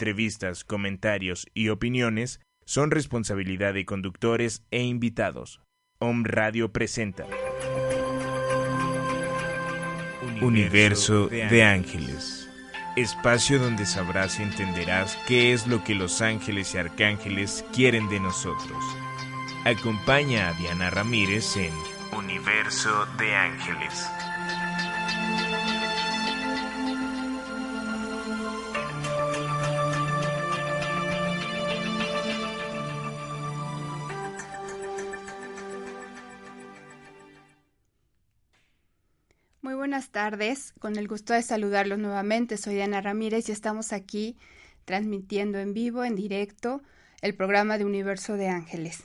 Entrevistas, comentarios y opiniones son responsabilidad de conductores e invitados. Om Radio presenta Universo de Ángeles. Espacio donde sabrás y entenderás qué es lo que los ángeles y arcángeles quieren de nosotros. Acompaña a Diana Ramírez en Universo de Ángeles. Buenas tardes, con el gusto de saludarlos nuevamente. Soy Diana Ramírez y estamos aquí transmitiendo en vivo, en directo, el programa de Universo de Ángeles.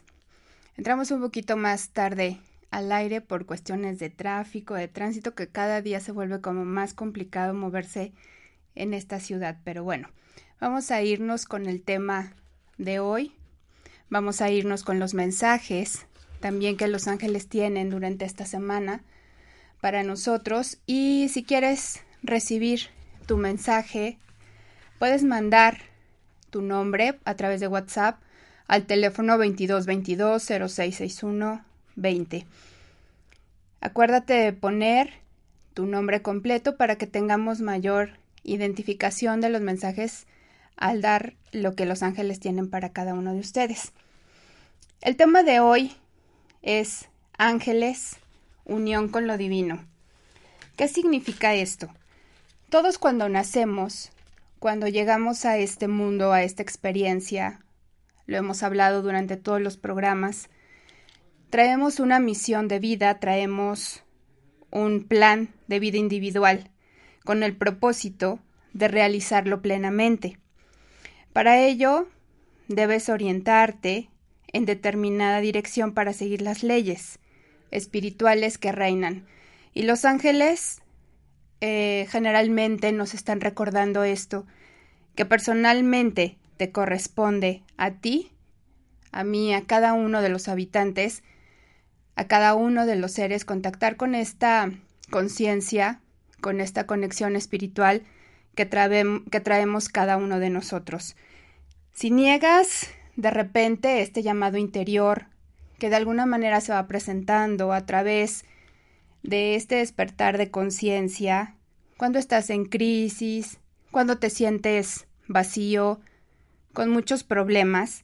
Entramos un poquito más tarde al aire por cuestiones de tráfico, de tránsito, que cada día se vuelve como más complicado moverse en esta ciudad. Pero bueno, vamos a irnos con el tema de hoy. Vamos a irnos con los mensajes también que los ángeles tienen durante esta semana para nosotros y si quieres recibir tu mensaje, puedes mandar tu nombre a través de WhatsApp al teléfono 2222 0661 20. Acuérdate de poner tu nombre completo para que tengamos mayor identificación de los mensajes al dar lo que los ángeles tienen para cada uno de ustedes. El tema de hoy es ángeles unión con lo divino. ¿Qué significa esto? Todos cuando nacemos, cuando llegamos a este mundo, a esta experiencia, lo hemos hablado durante todos los programas, traemos una misión de vida, traemos un plan de vida individual, con el propósito de realizarlo plenamente. Para ello, debes orientarte en determinada dirección para seguir las leyes espirituales que reinan. Y los ángeles eh, generalmente nos están recordando esto, que personalmente te corresponde a ti, a mí, a cada uno de los habitantes, a cada uno de los seres, contactar con esta conciencia, con esta conexión espiritual que, que traemos cada uno de nosotros. Si niegas de repente este llamado interior que de alguna manera se va presentando a través de este despertar de conciencia, cuando estás en crisis, cuando te sientes vacío, con muchos problemas,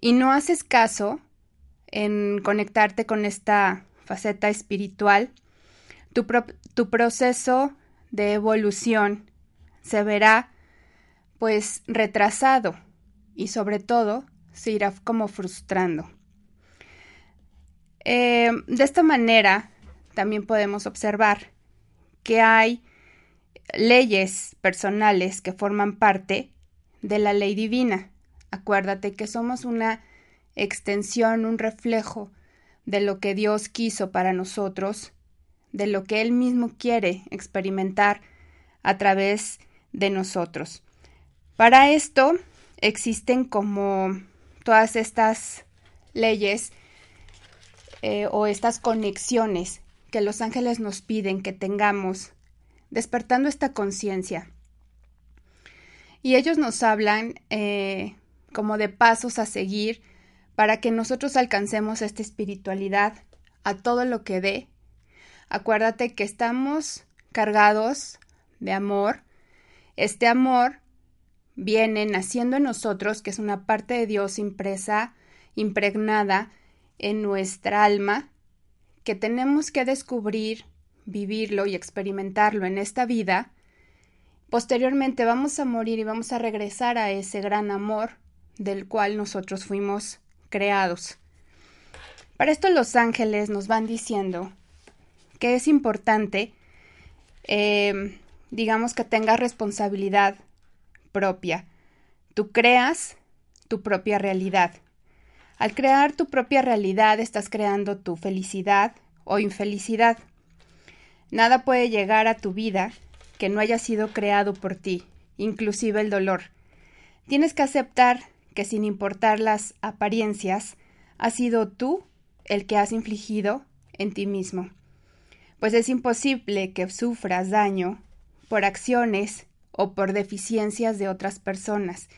y no haces caso en conectarte con esta faceta espiritual, tu, tu proceso de evolución se verá pues retrasado y sobre todo se irá como frustrando. Eh, de esta manera, también podemos observar que hay leyes personales que forman parte de la ley divina. Acuérdate que somos una extensión, un reflejo de lo que Dios quiso para nosotros, de lo que Él mismo quiere experimentar a través de nosotros. Para esto existen como todas estas leyes eh, o estas conexiones que los ángeles nos piden que tengamos, despertando esta conciencia. Y ellos nos hablan eh, como de pasos a seguir para que nosotros alcancemos esta espiritualidad a todo lo que dé. Acuérdate que estamos cargados de amor. Este amor viene naciendo en nosotros, que es una parte de Dios impresa, impregnada en nuestra alma que tenemos que descubrir, vivirlo y experimentarlo en esta vida, posteriormente vamos a morir y vamos a regresar a ese gran amor del cual nosotros fuimos creados. Para esto los ángeles nos van diciendo que es importante, eh, digamos que tenga responsabilidad propia, Tú creas tu propia realidad. Al crear tu propia realidad estás creando tu felicidad o infelicidad. Nada puede llegar a tu vida que no haya sido creado por ti, inclusive el dolor. Tienes que aceptar que sin importar las apariencias, has sido tú el que has infligido en ti mismo. Pues es imposible que sufras daño por acciones o por deficiencias de otras personas.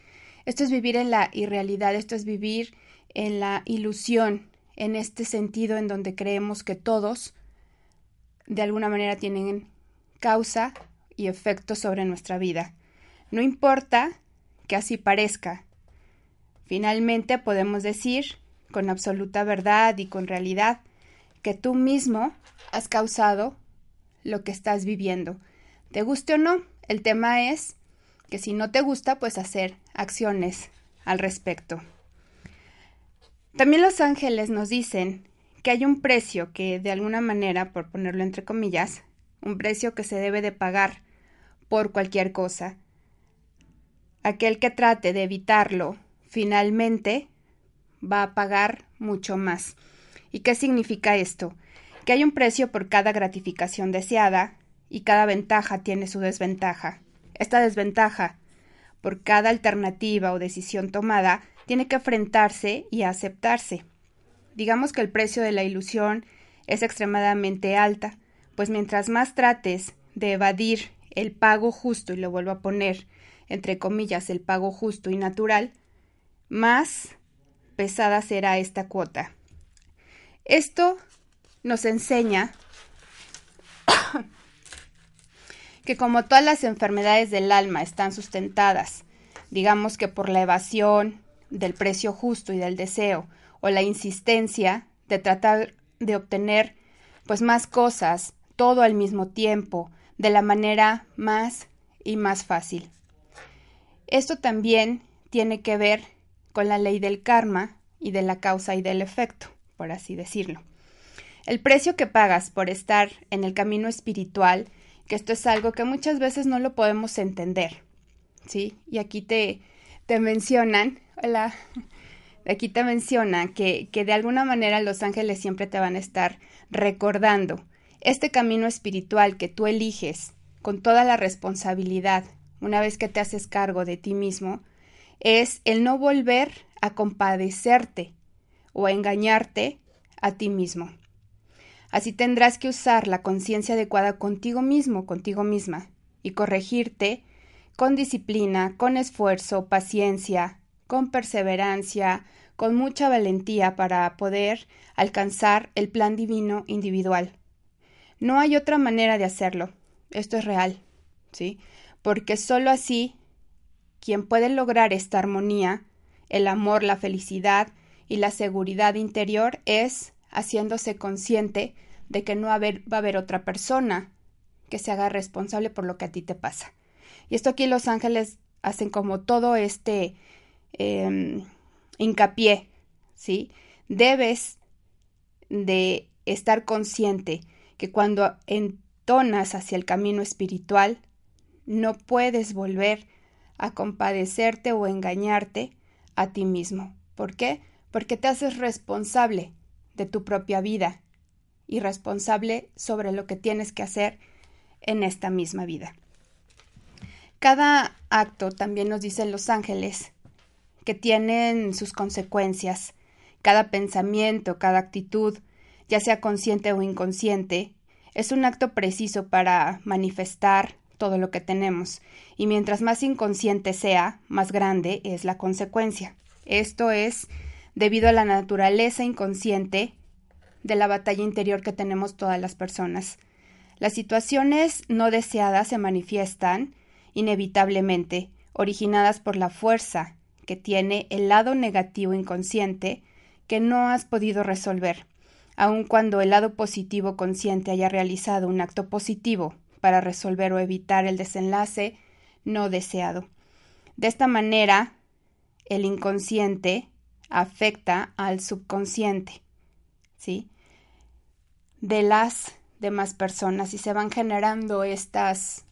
Esto es vivir en la irrealidad, esto es vivir en la ilusión, en este sentido en donde creemos que todos de alguna manera tienen causa y efecto sobre nuestra vida. No importa que así parezca. Finalmente podemos decir con absoluta verdad y con realidad que tú mismo has causado lo que estás viviendo. Te guste o no, el tema es que si no te gusta, pues hacer acciones al respecto. También los ángeles nos dicen que hay un precio que, de alguna manera, por ponerlo entre comillas, un precio que se debe de pagar por cualquier cosa. Aquel que trate de evitarlo, finalmente, va a pagar mucho más. ¿Y qué significa esto? Que hay un precio por cada gratificación deseada y cada ventaja tiene su desventaja. Esta desventaja, por cada alternativa o decisión tomada, tiene que enfrentarse y aceptarse. Digamos que el precio de la ilusión es extremadamente alta, pues mientras más trates de evadir el pago justo, y lo vuelvo a poner entre comillas el pago justo y natural, más pesada será esta cuota. Esto nos enseña que como todas las enfermedades del alma están sustentadas, digamos que por la evasión del precio justo y del deseo, o la insistencia de tratar de obtener pues más cosas todo al mismo tiempo, de la manera más y más fácil. Esto también tiene que ver con la ley del karma y de la causa y del efecto, por así decirlo. El precio que pagas por estar en el camino espiritual, que esto es algo que muchas veces no lo podemos entender, ¿sí? Y aquí te, te mencionan, hola, aquí te mencionan que, que de alguna manera los ángeles siempre te van a estar recordando este camino espiritual que tú eliges con toda la responsabilidad, una vez que te haces cargo de ti mismo, es el no volver a compadecerte o a engañarte a ti mismo. Así tendrás que usar la conciencia adecuada contigo mismo, contigo misma, y corregirte con disciplina, con esfuerzo, paciencia, con perseverancia, con mucha valentía para poder alcanzar el plan divino individual no hay otra manera de hacerlo. Esto es real, ¿sí? Porque sólo así quien puede lograr esta armonía, el amor, la felicidad y la seguridad interior es haciéndose consciente de que no va a haber otra persona que se haga responsable por lo que a ti te pasa. Y esto aquí los ángeles hacen como todo este em, hincapié, ¿sí? Debes de estar consciente que cuando entonas hacia el camino espiritual, no puedes volver a compadecerte o engañarte a ti mismo. ¿Por qué? Porque te haces responsable de tu propia vida y responsable sobre lo que tienes que hacer en esta misma vida. Cada acto, también nos dicen los ángeles, que tienen sus consecuencias. Cada pensamiento, cada actitud, ya sea consciente o inconsciente, es un acto preciso para manifestar todo lo que tenemos, y mientras más inconsciente sea, más grande es la consecuencia. Esto es debido a la naturaleza inconsciente de la batalla interior que tenemos todas las personas. Las situaciones no deseadas se manifiestan inevitablemente, originadas por la fuerza que tiene el lado negativo inconsciente que no has podido resolver aun cuando el lado positivo consciente haya realizado un acto positivo para resolver o evitar el desenlace no deseado. De esta manera, el inconsciente afecta al subconsciente, ¿sí? De las demás personas y se van generando estas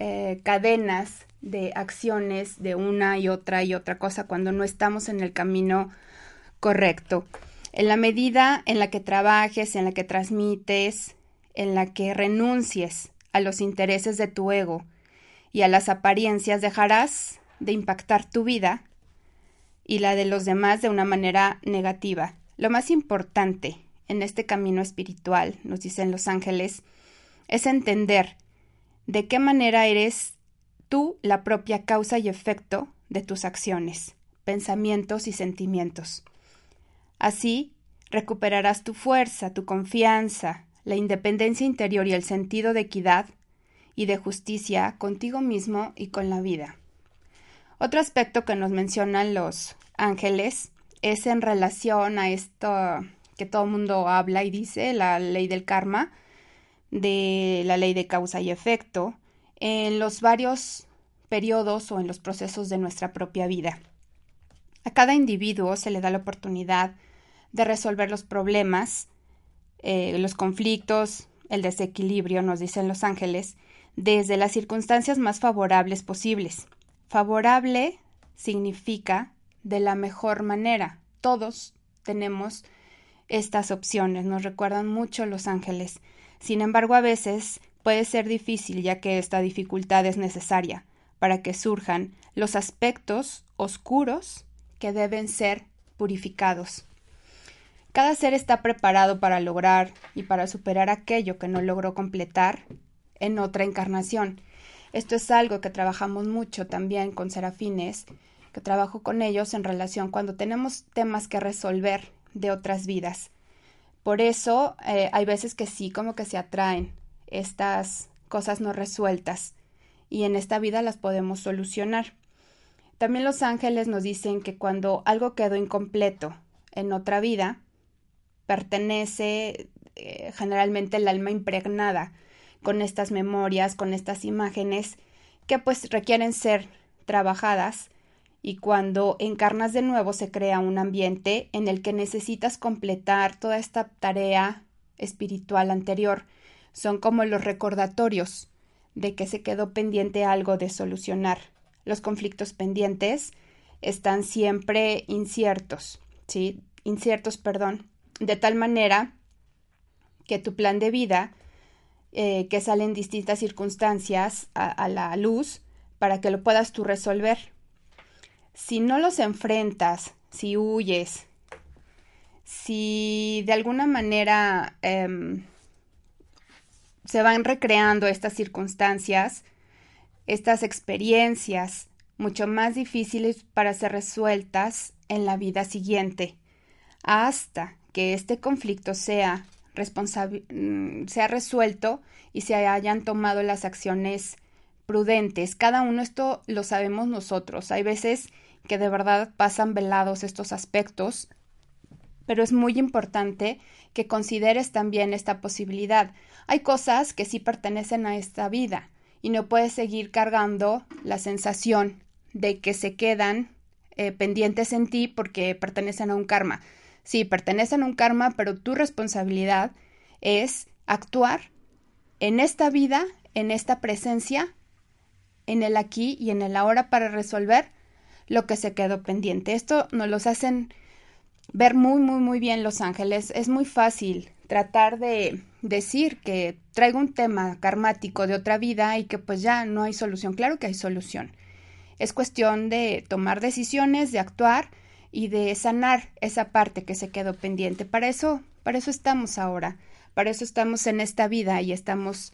eh, cadenas de acciones de una y otra y otra cosa cuando no estamos en el camino correcto. En la medida en la que trabajes, en la que transmites, en la que renuncies a los intereses de tu ego y a las apariencias, dejarás de impactar tu vida y la de los demás de una manera negativa. Lo más importante en este camino espiritual, nos dicen los ángeles, es entender de qué manera eres tú la propia causa y efecto de tus acciones, pensamientos y sentimientos. Así, recuperarás tu fuerza, tu confianza, la independencia interior y el sentido de equidad y de justicia contigo mismo y con la vida. Otro aspecto que nos mencionan los ángeles es en relación a esto que todo el mundo habla y dice, la ley del karma, de la ley de causa y efecto, en los varios periodos o en los procesos de nuestra propia vida. A cada individuo se le da la oportunidad de resolver los problemas, eh, los conflictos, el desequilibrio, nos dicen los ángeles, desde las circunstancias más favorables posibles. Favorable significa de la mejor manera. Todos tenemos estas opciones, nos recuerdan mucho los ángeles. Sin embargo, a veces puede ser difícil ya que esta dificultad es necesaria para que surjan los aspectos oscuros que deben ser purificados. Cada ser está preparado para lograr y para superar aquello que no logró completar en otra encarnación. Esto es algo que trabajamos mucho también con serafines, que trabajo con ellos en relación cuando tenemos temas que resolver de otras vidas. Por eso eh, hay veces que sí, como que se atraen estas cosas no resueltas y en esta vida las podemos solucionar. También los ángeles nos dicen que cuando algo quedó incompleto en otra vida, pertenece eh, generalmente el alma impregnada con estas memorias, con estas imágenes que pues requieren ser trabajadas y cuando encarnas de nuevo se crea un ambiente en el que necesitas completar toda esta tarea espiritual anterior. Son como los recordatorios de que se quedó pendiente algo de solucionar. Los conflictos pendientes están siempre inciertos, ¿sí? Inciertos, perdón, de tal manera que tu plan de vida, eh, que sale en distintas circunstancias a, la luz, para que lo puedas tú resolver. Si no los enfrentas, si huyes, si de alguna manera em, se van recreando estas circunstancias, estas experiencias mucho más difíciles para ser resueltas en la vida siguiente, hasta que este conflicto sea, mm, sea resuelto y se hayan tomado las acciones prudentes. Cada uno esto lo sabemos nosotros. Hay veces que de verdad pasan velados estos aspectos, pero es muy importante que consideres también esta posibilidad. Hay cosas que sí pertenecen a esta vida y no puedes seguir cargando la sensación de que se quedan eh, pendientes en ti porque pertenecen a un karma. Sí, pertenecen a un karma, pero tu responsabilidad es actuar en esta vida, en esta presencia, en el aquí y en el ahora para resolver lo que se quedó pendiente. Esto nos lo hacen ver muy, muy, muy bien los ángeles. Es muy fácil tratar de decir que traigo un tema karmático de otra vida y que pues ya no hay solución. Claro que hay solución. Es cuestión de tomar decisiones, de actuar y de sanar esa parte que se quedó pendiente. Para eso, para eso estamos ahora. Para eso estamos en esta vida y estamos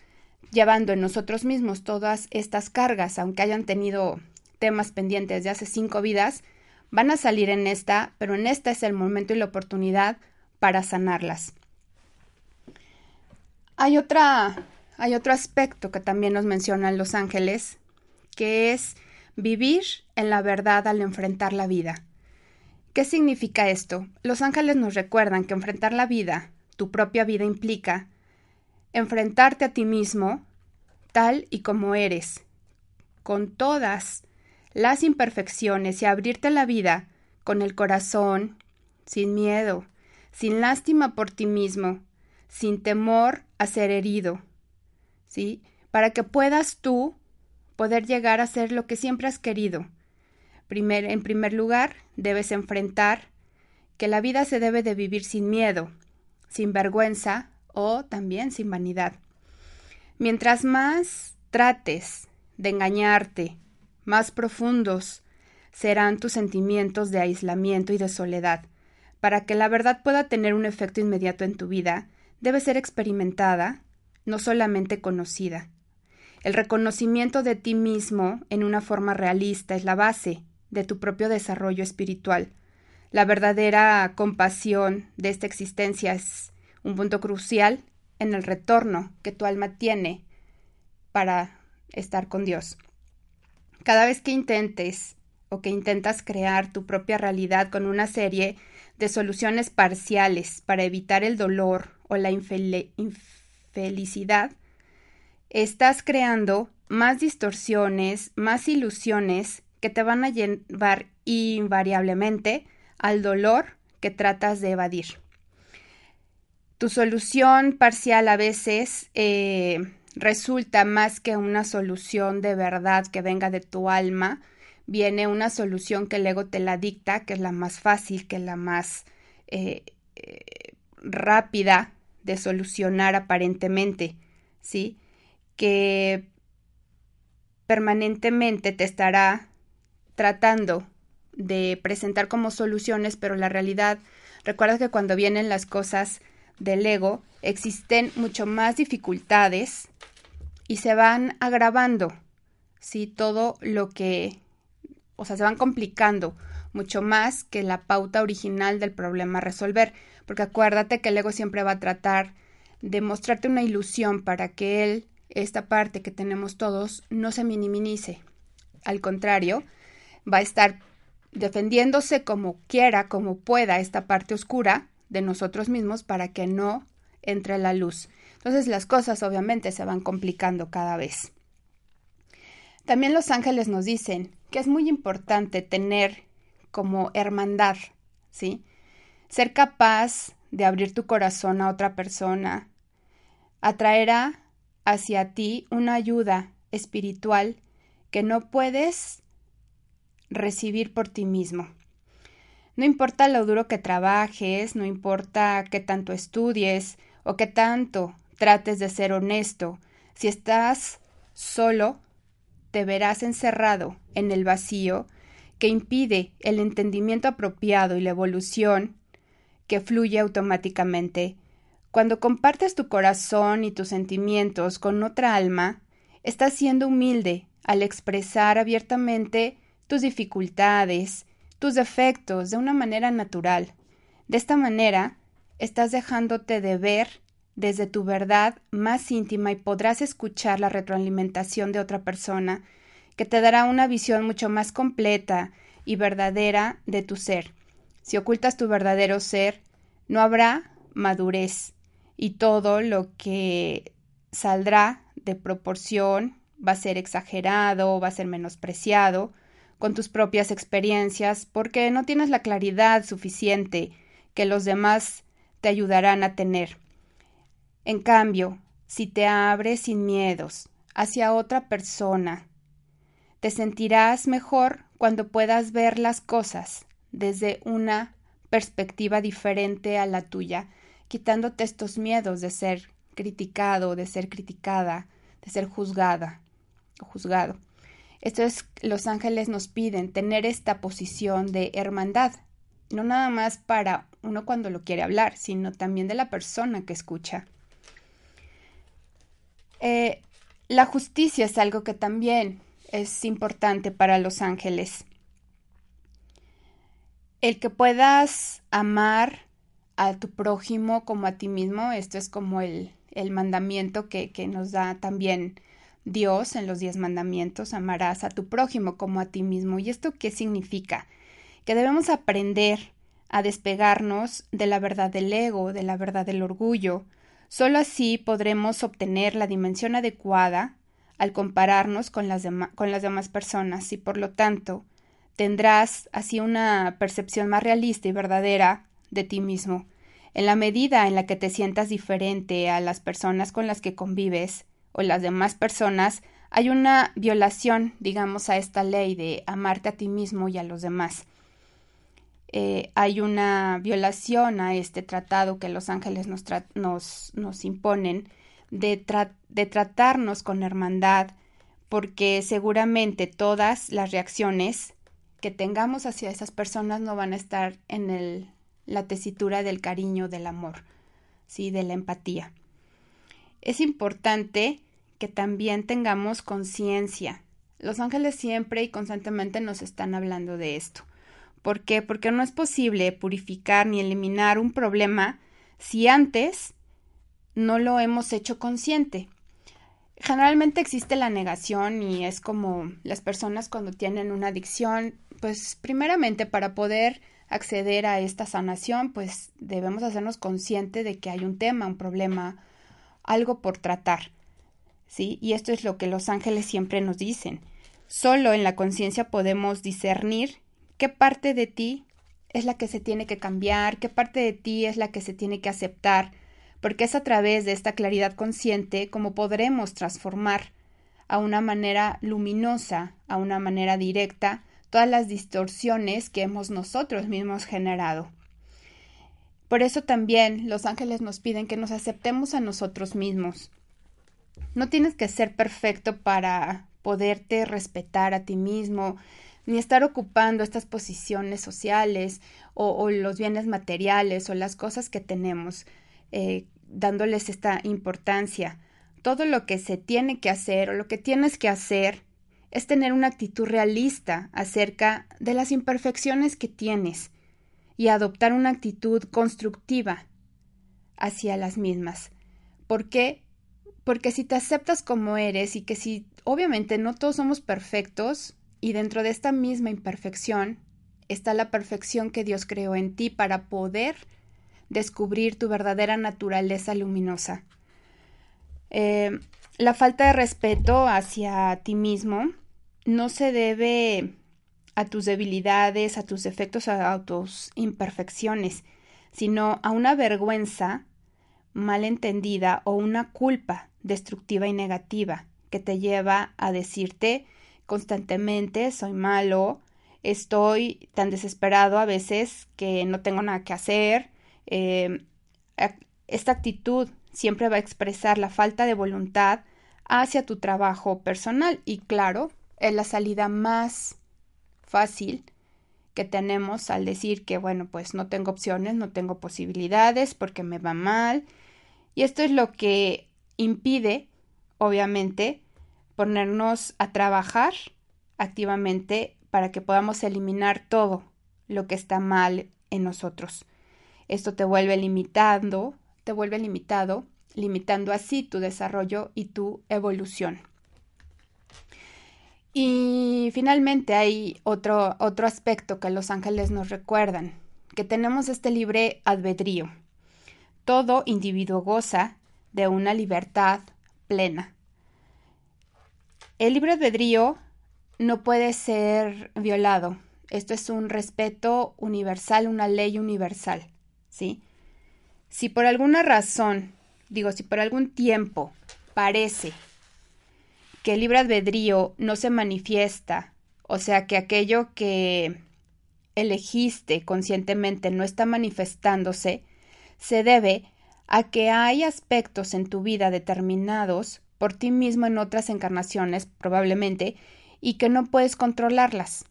llevando en nosotros mismos todas estas cargas, aunque hayan tenido temas pendientes de hace cinco vidas, van a salir en esta, pero en esta es el momento y la oportunidad para sanarlas. Hay otra, hay otro aspecto que también nos mencionan los ángeles, que es vivir en la verdad al enfrentar la vida. ¿Qué significa esto? Los ángeles nos recuerdan que enfrentar la vida, tu propia vida, implica enfrentarte a ti mismo tal y como eres, con todas las imperfecciones y abrirte la vida con el corazón, sin miedo, sin lástima por ti mismo, sin temor a ser herido, ¿sí? Para que puedas tú poder llegar a ser lo que siempre has querido. en primer lugar, debes enfrentar que la vida se debe de vivir sin miedo, sin vergüenza o también sin vanidad. Mientras más trates de engañarte, más profundos serán tus sentimientos de aislamiento y de soledad. Para que la verdad pueda tener un efecto inmediato en tu vida, debe ser experimentada, no solamente conocida. El reconocimiento de ti mismo en una forma realista es la base de tu propio desarrollo espiritual. La verdadera compasión de esta existencia es un punto crucial en el retorno que tu alma tiene para estar con Dios. Cada vez que intentes o que intentas crear tu propia realidad con una serie de soluciones parciales para evitar el dolor o la infelicidad, estás creando más distorsiones, más ilusiones que te van a llevar invariablemente al dolor que tratas de evadir. Tu solución parcial a veces eh, resulta más que una solución de verdad que venga de tu alma, viene una solución que el ego te la dicta, que es la más fácil, que es la más eh, eh, rápida de solucionar aparentemente, ¿sí? Que permanentemente te estará tratando de presentar como soluciones, pero la realidad, recuerda que cuando vienen las cosas del ego, existen mucho más dificultades y se van agravando, ¿sí? Todo lo que o sea, se van complicando mucho más que la pauta original del problema a resolver, porque acuérdate que el ego siempre va a tratar de mostrarte una ilusión para que él, esta parte que tenemos todos, no se minimice. Al contrario, va a estar defendiéndose como quiera, como pueda, esta parte oscura de nosotros mismos para que no entre la luz. Entonces las cosas obviamente se van complicando cada vez. También los ángeles nos dicen que es muy importante tener como hermandad, ¿sí? Ser capaz de abrir tu corazón a otra persona atraerá hacia ti una ayuda espiritual que no puedes recibir por ti mismo. No importa lo duro que trabajes, no importa qué tanto estudies o qué tanto trates de ser honesto, si estás solo, te verás encerrado en el vacío que impide el entendimiento apropiado y la evolución que fluye automáticamente. Cuando compartes tu corazón y tus sentimientos con otra alma, estás siendo humilde al expresar abiertamente tus dificultades, tus defectos de una manera natural. De esta manera, estás dejándote de ver desde tu verdad más íntima y podrás escuchar la retroalimentación de otra persona que te dará una visión mucho más completa y verdadera de tu ser. Si ocultas tu verdadero ser, no habrá madurez y todo lo que saldrá de proporción va a ser exagerado, va a ser menospreciado con tus propias experiencias porque no tienes la claridad suficiente que los demás te ayudarán a tener. En cambio, si te abres sin miedos hacia otra persona, te sentirás mejor cuando puedas ver las cosas desde una perspectiva diferente a la tuya, quitándote estos miedos de ser criticado, de ser criticada, de ser juzgada o juzgado. Esto es, los ángeles nos piden tener esta posición de hermandad, no nada más para uno cuando lo quiere hablar, sino también de la persona que escucha. Eh, la justicia es algo que también es importante para los ángeles. El que puedas amar a tu prójimo como a ti mismo, esto es como el, el mandamiento que, que nos da también Dios en los diez mandamientos, amarás a tu prójimo como a ti mismo. ¿Y esto qué significa? Que debemos aprender a despegarnos de la verdad del ego, de la verdad del orgullo, Solo así podremos obtener la dimensión adecuada al compararnos con las, con las demás personas y por lo tanto tendrás así una percepción más realista y verdadera de ti mismo. En la medida en la que te sientas diferente a las personas con las que convives o las demás personas, hay una violación, digamos, a esta ley de amarte a ti mismo y a los demás. Eh, hay una violación a este tratado que los ángeles nos, nos, nos imponen de, de tratarnos con hermandad, porque seguramente todas las reacciones que tengamos hacia esas personas no van a estar en el, la tesitura del cariño, del amor, ¿sí? de la empatía. Es importante que también tengamos conciencia. Los ángeles siempre y constantemente nos están hablando de esto. ¿Por qué? Porque no es posible purificar ni eliminar un problema si antes no lo hemos hecho consciente. Generalmente existe la negación y es como las personas cuando tienen una adicción, pues primeramente para poder acceder a esta sanación, pues debemos hacernos consciente de que hay un tema, un problema, algo por tratar. ¿Sí? Y esto es lo que los ángeles siempre nos dicen. Solo en la conciencia podemos discernir qué parte de ti es la que se tiene que cambiar, qué parte de ti es la que se tiene que aceptar, porque es a través de esta claridad consciente como podremos transformar a una manera luminosa, a una manera directa, todas las distorsiones que hemos nosotros mismos generado. Por eso también los ángeles nos piden que nos aceptemos a nosotros mismos. No tienes que ser perfecto para poderte respetar a ti mismo, ni estar ocupando estas posiciones sociales o, los bienes materiales o las cosas que tenemos, eh, dándoles esta importancia. Todo lo que se tiene que hacer o lo que tienes que hacer es tener una actitud realista acerca de las imperfecciones que tienes y adoptar una actitud constructiva hacia las mismas. ¿Por qué? Porque si te aceptas como eres y que si obviamente no todos somos perfectos, y dentro de esta misma imperfección está la perfección que Dios creó en ti para poder descubrir tu verdadera naturaleza luminosa. Eh, la falta de respeto hacia ti mismo no se debe a tus debilidades, a tus defectos, a tus imperfecciones, sino a una vergüenza mal entendida o una culpa destructiva y negativa que te lleva a decirte constantemente, soy malo, estoy tan desesperado a veces que no tengo nada que hacer. Eh, esta actitud siempre va a expresar la falta de voluntad hacia tu trabajo personal y claro, es la salida más fácil que tenemos al decir que bueno, pues no tengo opciones, no tengo posibilidades porque me va mal. Y esto es lo que impide, obviamente, ponernos a trabajar activamente para que podamos eliminar todo lo que está mal en nosotros. Esto te vuelve limitando, te vuelve limitado, limitando así tu desarrollo y tu evolución. Y finalmente hay otro, otro aspecto que los ángeles nos recuerdan, que tenemos este libre albedrío. Todo individuo goza de una libertad plena. El libre albedrío no puede ser violado. Esto es un respeto universal, una ley universal, ¿sí? Si por alguna razón, digo, si por algún tiempo parece que el libre albedrío no se manifiesta, o sea, que aquello que elegiste conscientemente no está manifestándose, se debe a que hay aspectos en tu vida determinados por ti mismo en otras encarnaciones, probablemente, y que no puedes controlarlas.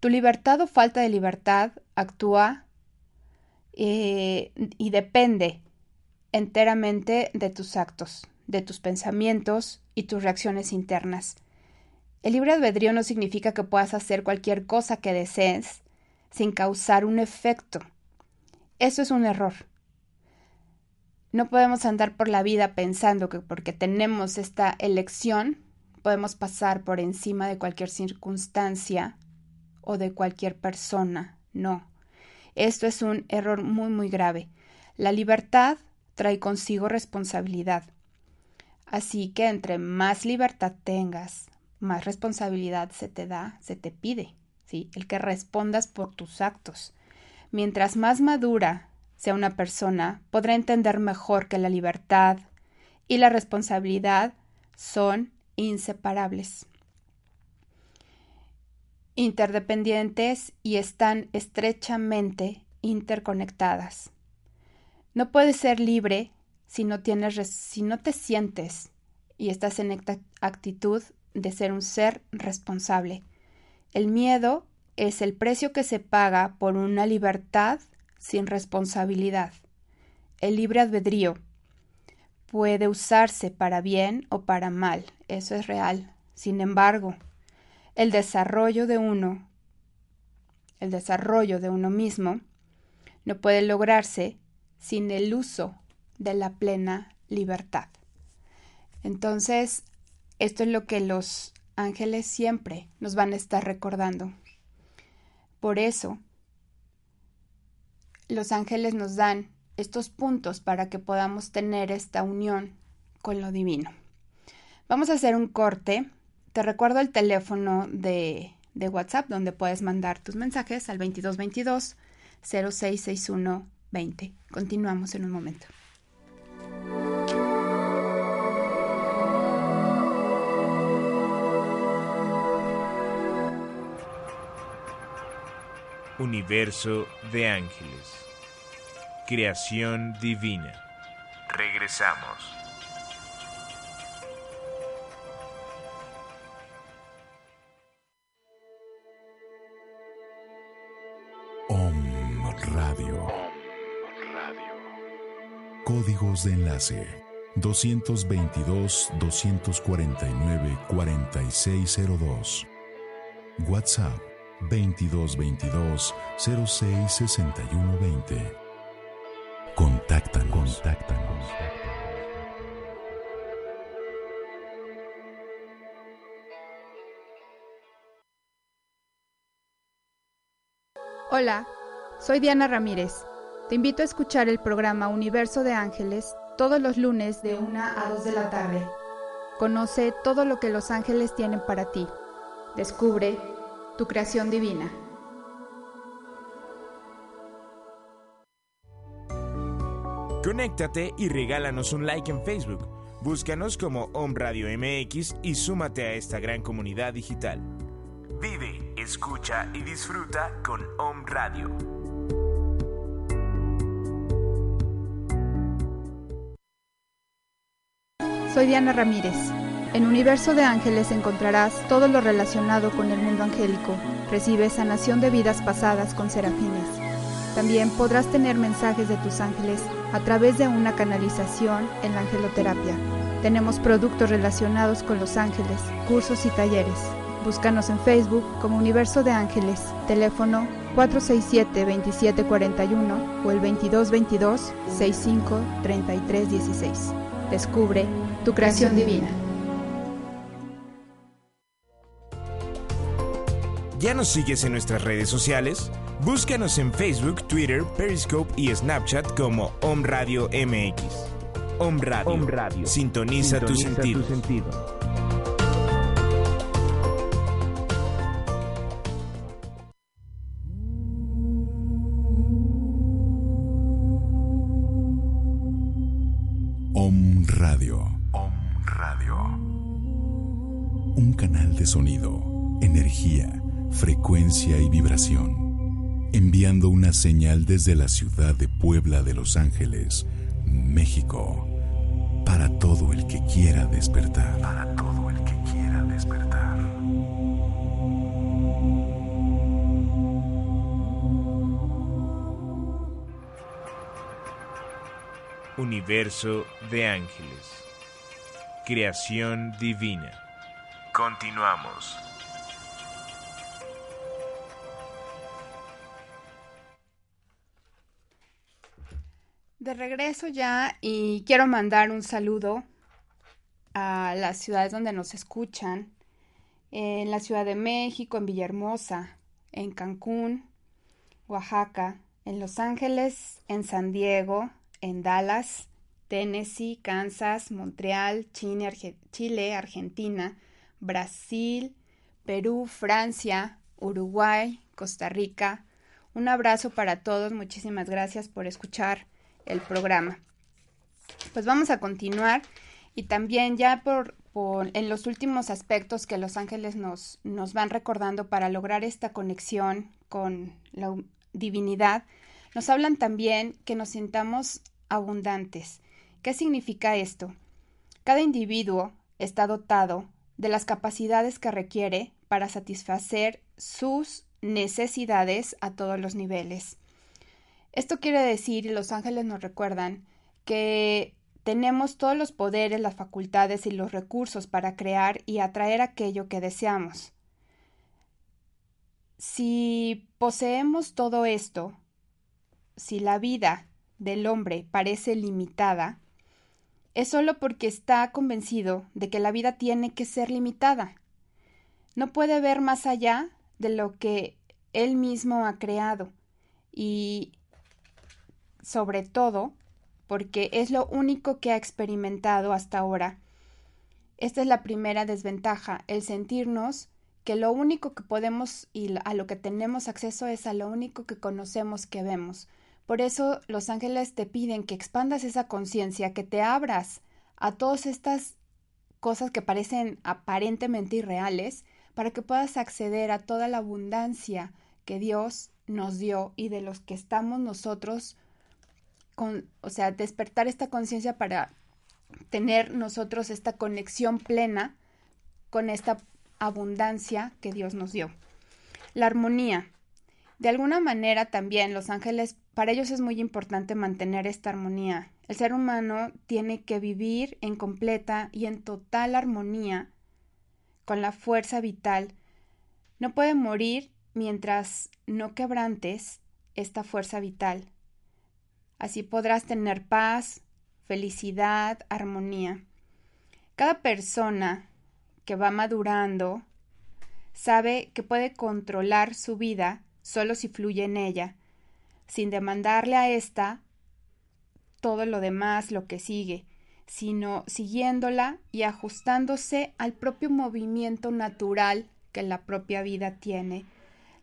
Tu libertad o falta de libertad actúa eh, y depende enteramente de tus actos, de tus pensamientos y tus reacciones internas. El libre albedrío no significa que puedas hacer cualquier cosa que desees sin causar un efecto. Eso es un error. No podemos andar por la vida pensando que porque tenemos esta elección podemos pasar por encima de cualquier circunstancia o de cualquier persona. No. Esto es un error muy, muy grave. La libertad trae consigo responsabilidad. Así que entre más libertad tengas, más responsabilidad se te da, se te pide, ¿sí? El que respondas por tus actos. Mientras más madura sea una persona, podrá entender mejor que la libertad y la responsabilidad son inseparables, interdependientes y están estrechamente interconectadas. No puedes ser libre si no, tienes, si no te sientes y estás en actitud de ser un ser responsable. El miedo es el precio que se paga por una libertad sin responsabilidad. El libre albedrío puede usarse para bien o para mal, eso es real. Sin embargo, el desarrollo de uno, el desarrollo de uno mismo, no puede lograrse sin el uso de la plena libertad. Entonces, esto es lo que los ángeles siempre nos van a estar recordando. Por eso, los ángeles nos dan estos puntos para que podamos tener esta unión con lo divino. Vamos a hacer un corte. Te recuerdo el teléfono de, de WhatsApp donde puedes mandar tus mensajes al 2222 0661 20. Continuamos en un momento. Universo de ángeles. Creación divina. Regresamos. Om Radio. Códigos de enlace 222 249 4602. WhatsApp 2222 066120. Contáctanos. Contáctanos. Hola, soy Diana Ramírez. Te invito a escuchar el programa Universo de Ángeles todos los lunes de 1 a 2 de la tarde. Conoce todo lo que los ángeles tienen para ti. Descubre tu creación divina. Conéctate y regálanos un like en Facebook. Búscanos como Om Radio MX y súmate a esta gran comunidad digital. Vive, escucha y disfruta con Om Radio. Soy Diana Ramírez. En Universo de Ángeles encontrarás todo lo relacionado con el mundo angélico. Recibes sanación de vidas pasadas con serafines. También podrás tener mensajes de tus ángeles a través de una canalización en la angeloterapia. Tenemos productos relacionados con los ángeles, cursos y talleres. Búscanos en Facebook como Universo de Ángeles, teléfono 467-2741 o el 2222-653316. Descubre tu creación divina. ¿Ya nos sigues en nuestras redes sociales? Búscanos en Facebook, Twitter, Periscope y Snapchat como Om Radio MX. Om Radio. Sintoniza, tu sentido. Om Radio. Om Radio. Un canal de sonido, energía frecuencia y vibración, enviando una señal desde la ciudad de Puebla de Los Ángeles, México, para todo el que quiera despertar. Para todo el que quiera despertar. Universo de ángeles. Creación divina. Continuamos. De regreso ya y quiero mandar un saludo a las ciudades donde nos escuchan. En la Ciudad de México, en Villahermosa, en Cancún, Oaxaca, en Los Ángeles, en San Diego, en Dallas, Tennessee, Kansas, Montreal, Chile, Argentina, Brasil, Perú, Francia, Uruguay, Costa Rica. Un abrazo para todos, muchísimas gracias por escuchar el programa. Pues vamos a continuar y también ya por, en los últimos aspectos que los ángeles nos, nos van recordando para lograr esta conexión con la divinidad, nos hablan también que nos sintamos abundantes. ¿Qué significa esto? Cada individuo está dotado de las capacidades que requiere para satisfacer sus necesidades a todos los niveles. Esto quiere decir, y los ángeles nos recuerdan, que tenemos todos los poderes, las facultades y los recursos para crear y atraer aquello que deseamos. Si poseemos todo esto, si la vida del hombre parece limitada, es solo porque está convencido de que la vida tiene que ser limitada. No puede ver más allá de lo que él mismo ha creado y sobre todo porque es lo único que ha experimentado hasta ahora. Esta es la primera desventaja, el sentirnos que lo único que podemos y a lo que tenemos acceso es a lo único que conocemos que vemos. Por eso los ángeles te piden que expandas esa conciencia, que te abras a todas estas cosas que parecen aparentemente irreales, para que puedas acceder a toda la abundancia que Dios nos dio y de los que estamos nosotros o sea, despertar esta conciencia para tener nosotros esta conexión plena con esta abundancia que Dios nos dio. La armonía. De alguna manera también los ángeles, para ellos es muy importante mantener esta armonía. El ser humano tiene que vivir en completa y en total armonía con la fuerza vital. No puede morir mientras no quebrantes esta fuerza vital. Así podrás tener paz, felicidad, armonía. Cada persona que va madurando sabe que puede controlar su vida solo si fluye en ella, sin demandarle a ésta todo lo demás, lo que sigue, sino siguiéndola y ajustándose al propio movimiento natural que la propia vida tiene.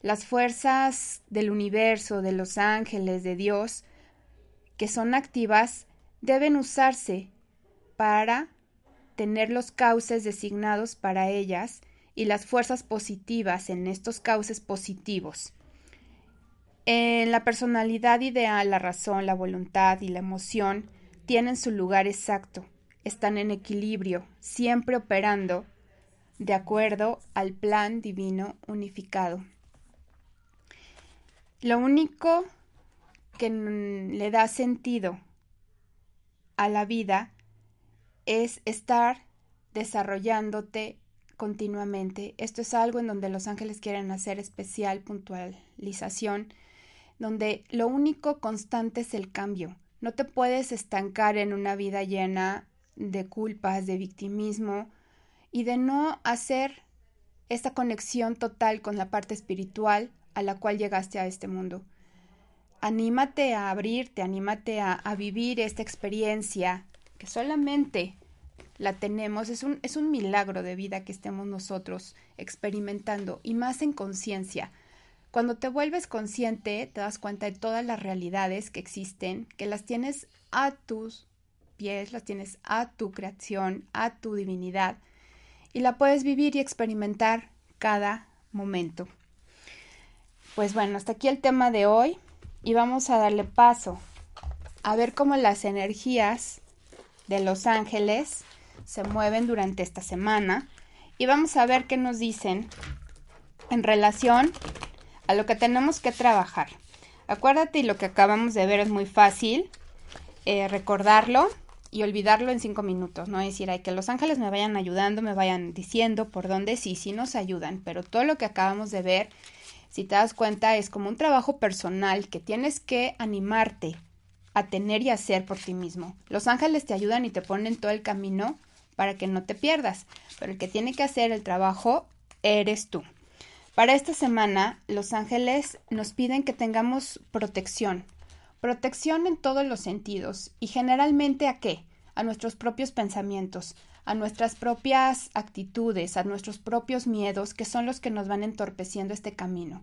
Las fuerzas del universo, de los ángeles, de Dios, que son activas deben usarse para tener los cauces designados para ellas y las fuerzas positivas en estos cauces positivos. En la personalidad ideal, la razón, la voluntad y la emoción tienen su lugar exacto, están en equilibrio, siempre operando de acuerdo al plan divino unificado. Lo único que le da sentido a la vida es estar desarrollándote continuamente. Esto es algo en donde los ángeles quieren hacer especial puntualización, donde lo único constante es el cambio. No te puedes estancar en una vida llena de culpas, de victimismo y de no hacer esta conexión total con la parte espiritual a la cual llegaste a este mundo anímate a abrirte, anímate a, vivir esta experiencia que solamente la tenemos, es un, es un milagro de vida que estemos nosotros experimentando y más en conciencia. Cuando te vuelves consciente, te das cuenta de todas las realidades que existen, que las tienes a tus pies, las tienes a tu creación, a tu divinidad, y la puedes vivir y experimentar cada momento. Pues bueno, hasta aquí el tema de hoy y vamos a darle paso a ver cómo las energías de los ángeles se mueven durante esta semana y vamos a ver qué nos dicen en relación a lo que tenemos que trabajar. Acuérdate y lo que acabamos de ver es muy fácil eh, recordarlo y olvidarlo en cinco minutos, no es decir, hay que los ángeles me vayan ayudando, me vayan diciendo por dónde sí, sí nos ayudan, pero todo lo que acabamos de ver si te das cuenta, es como un trabajo personal que tienes que animarte a tener y hacer por ti mismo. Los ángeles te ayudan y te ponen todo el camino para que no te pierdas, pero el que tiene que hacer el trabajo eres tú. Para esta semana, los ángeles nos piden que tengamos protección. Protección en todos los sentidos. ¿Y generalmente a qué? A nuestros propios pensamientos, a nuestras propias actitudes, a nuestros propios miedos, que son los que nos van entorpeciendo este camino.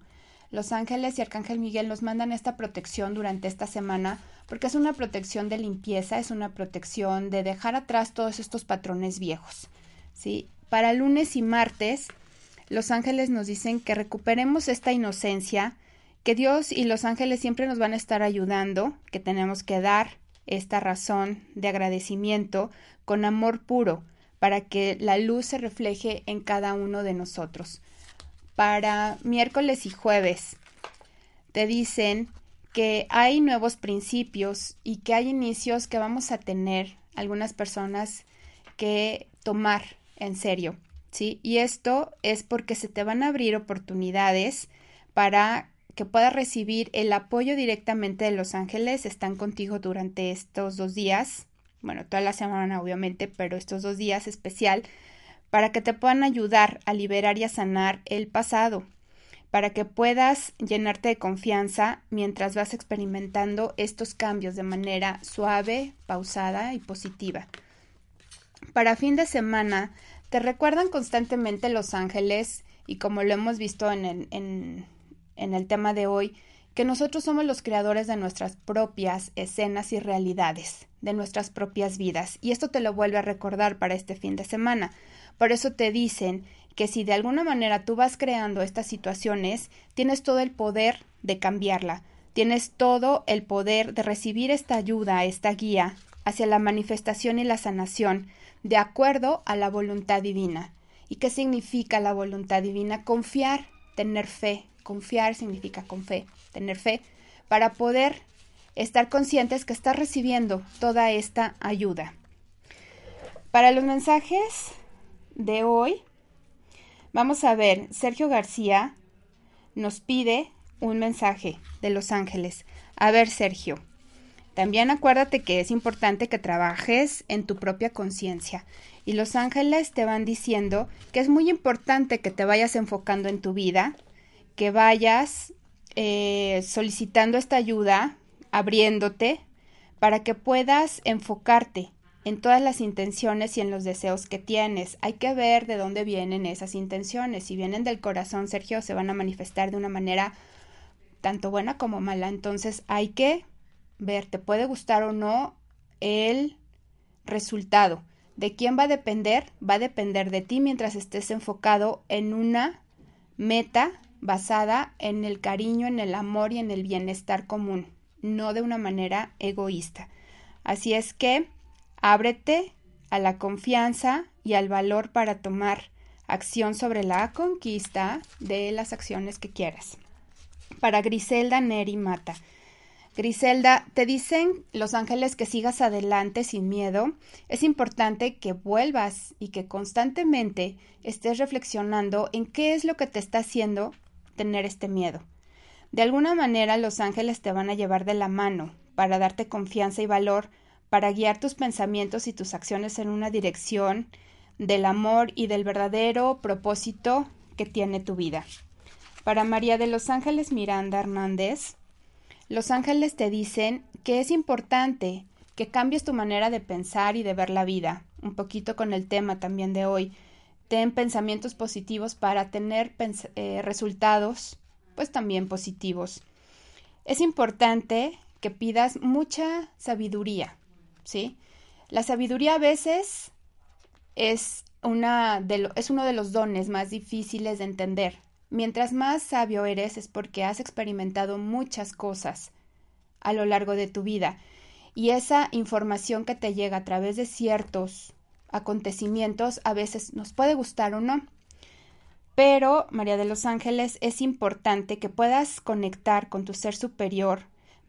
Los ángeles y Arcángel Miguel nos mandan esta protección durante esta semana porque es una protección de limpieza, es una protección de dejar atrás todos estos patrones viejos. ¿sí? Para lunes y martes, los ángeles nos dicen que recuperemos esta inocencia, que Dios y los ángeles siempre nos van a estar ayudando, que tenemos que dar esta razón de agradecimiento con amor puro para que la luz se refleje en cada uno de nosotros. Para miércoles y jueves te dicen que hay nuevos principios y que hay inicios que vamos a tener algunas personas que tomar en serio, ¿sí? Y esto es porque se te van a abrir oportunidades para que puedas recibir el apoyo directamente de los ángeles. Están contigo durante estos dos días, bueno, toda la semana obviamente, pero estos dos días especial, para que te puedan ayudar a liberar y a sanar el pasado, para que puedas llenarte de confianza mientras vas experimentando estos cambios de manera suave, pausada y positiva. Para fin de semana, te recuerdan constantemente los ángeles y como lo hemos visto en en el tema de hoy, que nosotros somos los creadores de nuestras propias escenas y realidades, de nuestras propias vidas. Y esto te lo vuelve a recordar para este fin de semana. Por eso te dicen que si de alguna manera tú vas creando estas situaciones, tienes todo el poder de cambiarla, tienes todo el poder de recibir esta ayuda, esta guía hacia la manifestación y la sanación, de acuerdo a la voluntad divina. ¿Y qué significa la voluntad divina? Confiar, tener fe. Confiar significa con fe, tener fe, para poder estar conscientes que estás recibiendo toda esta ayuda. Para los mensajes de hoy, vamos a ver, Sergio García nos pide un mensaje de Los Ángeles. A ver, Sergio, también acuérdate que es importante que trabajes en tu propia conciencia. Y los ángeles te van diciendo que es muy importante que te vayas enfocando en tu vida, que vayas eh, solicitando esta ayuda, abriéndote, para que puedas enfocarte en todas las intenciones y en los deseos que tienes. Hay que ver de dónde vienen esas intenciones. Si vienen del corazón, Sergio, se van a manifestar de una manera tanto buena como mala. Entonces hay que ver, te puede gustar o no el resultado. ¿De quién va a depender? Va a depender de ti mientras estés enfocado en una meta basada en el cariño, en el amor y en el bienestar común, no de una manera egoísta. Así es que ábrete a la confianza y al valor para tomar acción sobre la conquista de las acciones que quieras. Para Griselda Neri Mata. Griselda, te dicen los ángeles que sigas adelante sin miedo. Es importante que vuelvas y que constantemente estés reflexionando en qué es lo que te está haciendo tener este miedo. De alguna manera los ángeles te van a llevar de la mano para darte confianza y valor, para guiar tus pensamientos y tus acciones en una dirección del amor y del verdadero propósito que tiene tu vida. Para María de los Ángeles Miranda Hernández, los ángeles te dicen que es importante que cambies tu manera de pensar y de ver la vida, un poquito con el tema también de hoy. Ten pensamientos positivos para tener eh, resultados, pues también positivos. Es importante que pidas mucha sabiduría, ¿sí? La sabiduría a veces es, una de es uno de los dones más difíciles de entender, Mientras más sabio eres es porque has experimentado muchas cosas a lo largo de tu vida y esa información que te llega a través de ciertos acontecimientos a veces nos puede gustar o no. Pero, María de los Ángeles, es importante que puedas conectar con tu ser superior,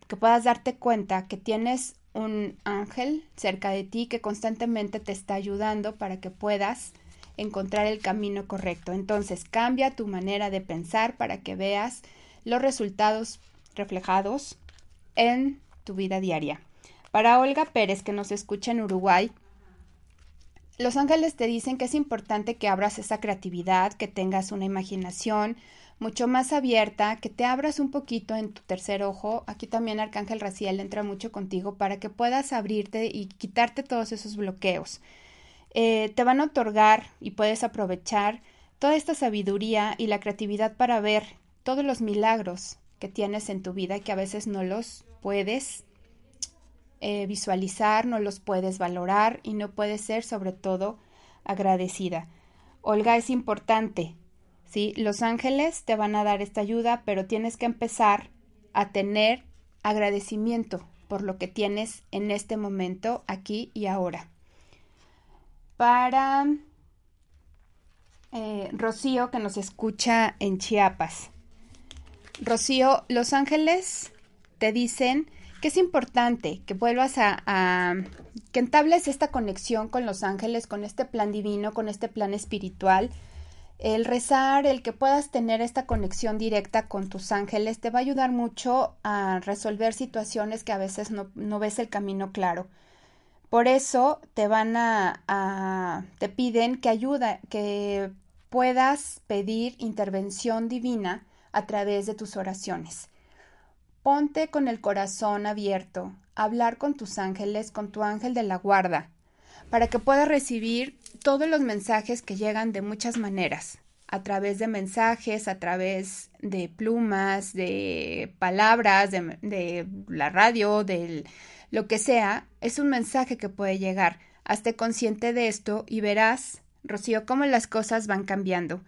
que puedas darte cuenta que tienes un ángel cerca de ti que constantemente te está ayudando para que puedas encontrar el camino correcto. Entonces, cambia tu manera de pensar para que veas los resultados reflejados en tu vida diaria. Para Olga Pérez, que nos escucha en Uruguay, los ángeles te dicen que es importante que abras esa creatividad, que tengas una imaginación mucho más abierta, que te abras un poquito en tu tercer ojo. Aquí también Arcángel Raciel entra mucho contigo para que puedas abrirte y quitarte todos esos bloqueos. Eh, te van a otorgar y puedes aprovechar toda esta sabiduría y la creatividad para ver todos los milagros que tienes en tu vida que a veces no los puedes eh, visualizar, no los puedes valorar y no puedes ser sobre todo agradecida. Olga, es importante, ¿sí? Los ángeles te van a dar esta ayuda, pero tienes que empezar a tener agradecimiento por lo que tienes en este momento, aquí y ahora. Para eh, Rocío, que nos escucha en Chiapas. Rocío, Los Ángeles te dicen que es importante que vuelvas a, que entables esta conexión con los ángeles, con este plan divino, con este plan espiritual. El rezar, el que puedas tener esta conexión directa con tus ángeles, te va a ayudar mucho a resolver situaciones que a veces no, ves el camino claro. Por eso te van a, a, te piden que ayuda, que puedas pedir intervención divina a través de tus oraciones. Ponte con el corazón abierto, hablar con tus ángeles, con tu ángel de la guarda, para que puedas recibir todos los mensajes que llegan de muchas maneras, a través de mensajes, a través de plumas, de palabras, de, la radio, de lo que sea, es un mensaje que puede llegar. Hazte consciente de esto y verás, Rocío, cómo las cosas van cambiando.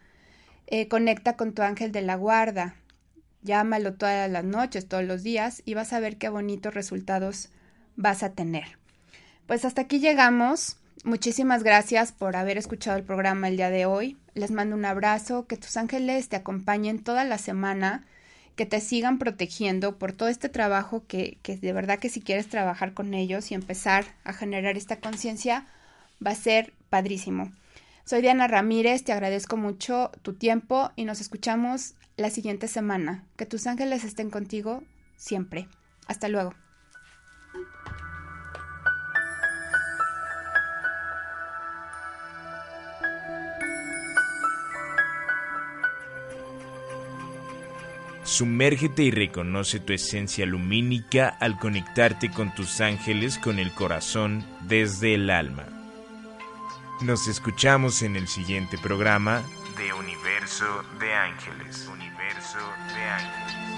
Eh, conecta con tu ángel de la guarda, Llámalo todas las noches, todos los días y vas a ver qué bonitos resultados vas a tener. Pues hasta aquí llegamos. Muchísimas gracias por haber escuchado el programa el día de hoy. Les mando un abrazo, que tus ángeles te acompañen toda la semana, que te sigan protegiendo por todo este trabajo que, que de verdad que si quieres trabajar con ellos y empezar a generar esta conciencia, va a ser padrísimo. Soy Diana Ramírez, te agradezco mucho tu tiempo y nos escuchamos la siguiente semana. Que tus ángeles estén contigo siempre. Hasta luego. Sumérgete y reconoce tu esencia lumínica al conectarte con tus ángeles con el corazón desde el alma. Nos escuchamos en el siguiente programa de Universo de Ángeles. Universo de Ángeles.